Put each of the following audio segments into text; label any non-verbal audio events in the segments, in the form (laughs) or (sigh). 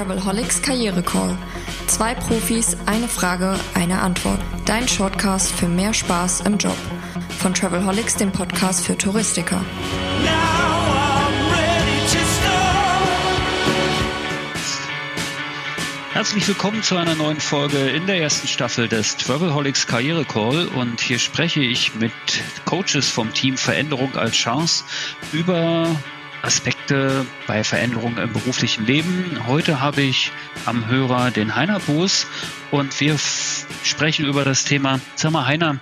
Travelholics Karriere Call. Zwei Profis, eine Frage, eine Antwort. Dein Shortcast für mehr Spaß im Job. Von Travelholics, dem Podcast für Touristiker. Herzlich willkommen zu einer neuen Folge in der ersten Staffel des Travelholics Karriere Call und hier spreche ich mit Coaches vom Team Veränderung als Chance über Aspekte bei Veränderungen im beruflichen Leben. Heute habe ich am Hörer den Heiner Boos und wir sprechen über das Thema. Sag mal, Heiner,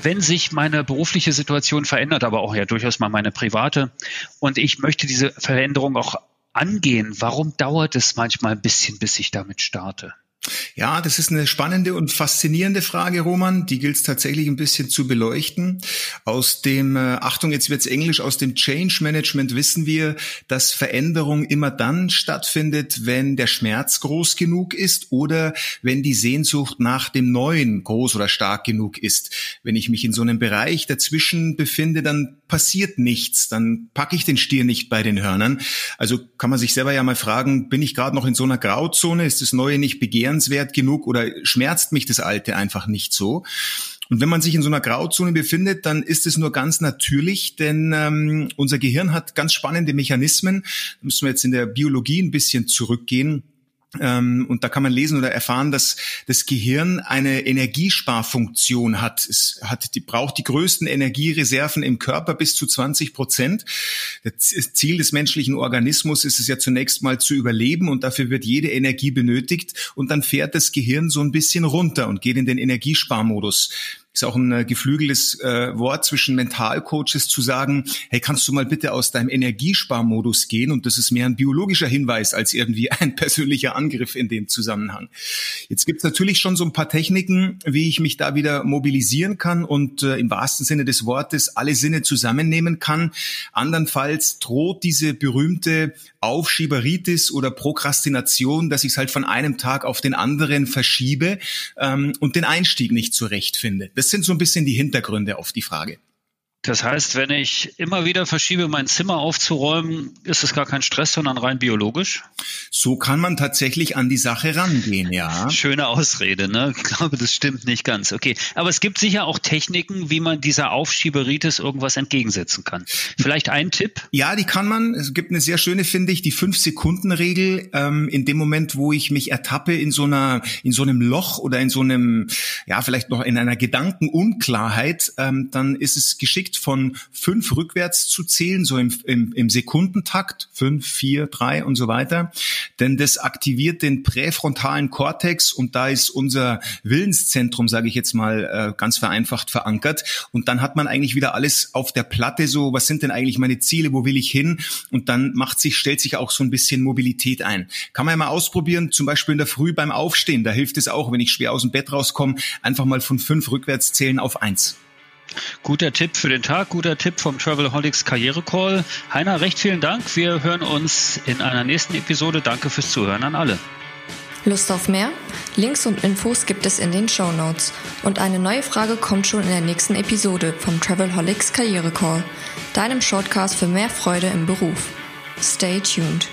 wenn sich meine berufliche Situation verändert, aber auch ja durchaus mal meine private, und ich möchte diese Veränderung auch angehen, warum dauert es manchmal ein bisschen, bis ich damit starte? Ja, das ist eine spannende und faszinierende Frage, Roman. Die gilt es tatsächlich ein bisschen zu beleuchten. Aus dem, äh, Achtung, jetzt wird's Englisch, aus dem Change Management wissen wir, dass Veränderung immer dann stattfindet, wenn der Schmerz groß genug ist oder wenn die Sehnsucht nach dem Neuen groß oder stark genug ist. Wenn ich mich in so einem Bereich dazwischen befinde, dann passiert nichts, dann packe ich den Stier nicht bei den Hörnern. Also kann man sich selber ja mal fragen, bin ich gerade noch in so einer Grauzone? Ist das Neue nicht begehrenswert genug oder schmerzt mich das Alte einfach nicht so? Und wenn man sich in so einer Grauzone befindet, dann ist es nur ganz natürlich, denn ähm, unser Gehirn hat ganz spannende Mechanismen. Da müssen wir jetzt in der Biologie ein bisschen zurückgehen und da kann man lesen oder erfahren, dass das Gehirn eine Energiesparfunktion hat. Es hat, die braucht die größten Energiereserven im Körper bis zu 20 Prozent. Das Ziel des menschlichen Organismus ist es ja zunächst mal zu überleben und dafür wird jede Energie benötigt und dann fährt das Gehirn so ein bisschen runter und geht in den Energiesparmodus ist auch ein äh, geflügeltes äh, Wort zwischen Mentalcoaches zu sagen, hey, kannst du mal bitte aus deinem Energiesparmodus gehen? Und das ist mehr ein biologischer Hinweis als irgendwie (laughs) ein persönlicher Angriff in dem Zusammenhang. Jetzt gibt's natürlich schon so ein paar Techniken, wie ich mich da wieder mobilisieren kann und äh, im wahrsten Sinne des Wortes alle Sinne zusammennehmen kann. Andernfalls droht diese berühmte Aufschieberitis oder Prokrastination, dass ich es halt von einem Tag auf den anderen verschiebe ähm, und den Einstieg nicht zurechtfinde. Das sind so ein bisschen die Hintergründe auf die Frage. Das heißt, wenn ich immer wieder verschiebe, mein Zimmer aufzuräumen, ist es gar kein Stress, sondern rein biologisch? So kann man tatsächlich an die Sache rangehen, ja. (laughs) Schöne Ausrede, ne? Ich glaube, das stimmt nicht ganz. Okay. Aber es gibt sicher auch Techniken, wie man dieser Aufschieberitis irgendwas entgegensetzen kann. Vielleicht ein Tipp? Ja, die kann man. Es gibt eine sehr schöne, finde ich, die Fünf-Sekunden-Regel. Ähm, in dem Moment, wo ich mich ertappe in so einer, in so einem Loch oder in so einem, ja, vielleicht noch in einer Gedankenunklarheit, ähm, dann ist es geschickt, von fünf rückwärts zu zählen, so im, im, im Sekundentakt, fünf, vier, drei und so weiter. Denn das aktiviert den präfrontalen Kortex und da ist unser Willenszentrum, sage ich jetzt mal äh, ganz vereinfacht verankert. Und dann hat man eigentlich wieder alles auf der Platte, so was sind denn eigentlich meine Ziele, wo will ich hin? Und dann macht sich, stellt sich auch so ein bisschen Mobilität ein. Kann man ja mal ausprobieren, zum Beispiel in der Früh beim Aufstehen. Da hilft es auch, wenn ich schwer aus dem Bett rauskomme, einfach mal von fünf rückwärts zählen auf eins. Guter Tipp für den Tag, guter Tipp vom Travelholics Karriere Call. Heiner, recht vielen Dank. Wir hören uns in einer nächsten Episode. Danke fürs Zuhören an alle. Lust auf mehr? Links und Infos gibt es in den Show Notes. Und eine neue Frage kommt schon in der nächsten Episode vom Travelholics Karriere Call, deinem Shortcast für mehr Freude im Beruf. Stay tuned.